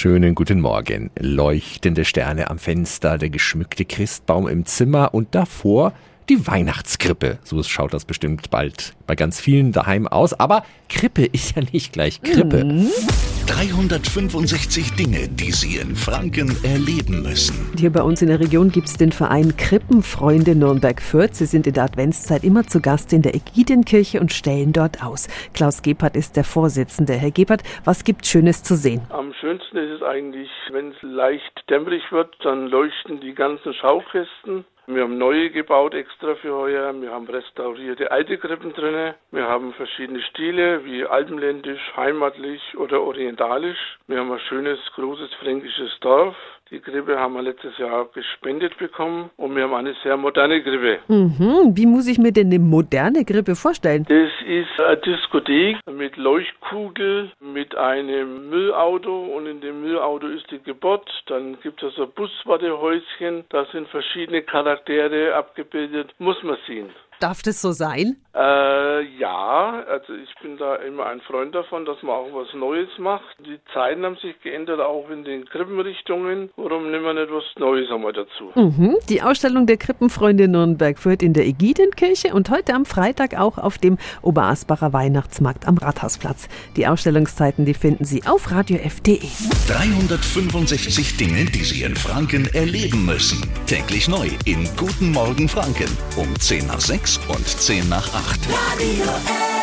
schönen guten Morgen. Leuchtende Sterne am Fenster, der geschmückte Christbaum im Zimmer und davor die Weihnachtskrippe. So schaut das bestimmt bald bei ganz vielen daheim aus. Aber Krippe ist ja nicht gleich Krippe. Mhm. 365 Dinge, die Sie in Franken erleben müssen. Hier bei uns in der Region gibt es den Verein Krippenfreunde Nürnberg-Fürth. Sie sind in der Adventszeit immer zu Gast in der Ägidienkirche und stellen dort aus. Klaus Gebhardt ist der Vorsitzende. Herr Gebhardt, was gibt Schönes zu sehen? Schönsten ist es eigentlich, wenn es leicht dämmerig wird, dann leuchten die ganzen Schaukästen wir haben neue gebaut extra für heuer. Wir haben restaurierte alte Krippen drin. Wir haben verschiedene Stile wie alpenländisch, heimatlich oder orientalisch. Wir haben ein schönes, großes fränkisches Dorf. Die Krippe haben wir letztes Jahr gespendet bekommen und wir haben eine sehr moderne Krippe. Mhm. Wie muss ich mir denn eine moderne Krippe vorstellen? Das ist eine Diskothek mit Leuchtkugel, mit einem Müllauto und in dem Müllauto ist die Geburt. Dann gibt es ein Buswartehäuschen, da sind verschiedene Charaktere abgebildet. Muss man sehen. Darf das so sein? Äh, ja, also ich bin da immer ein Freund davon, dass man auch was Neues macht. Die Zeiten haben sich geändert, auch in den Krippenrichtungen. Warum nehmen wir nicht was Neues einmal dazu? Mhm. Die Ausstellung der Krippenfreunde Nürnberg führt in der Ägidienkirche und heute am Freitag auch auf dem Oberasbacher Weihnachtsmarkt am Rathausplatz. Die Ausstellungszeiten, die finden Sie auf radiof.de. 365 Dinge, die Sie in Franken erleben müssen. Täglich neu in Guten Morgen Franken um 10 nach 6 und 10 nach 8. Radio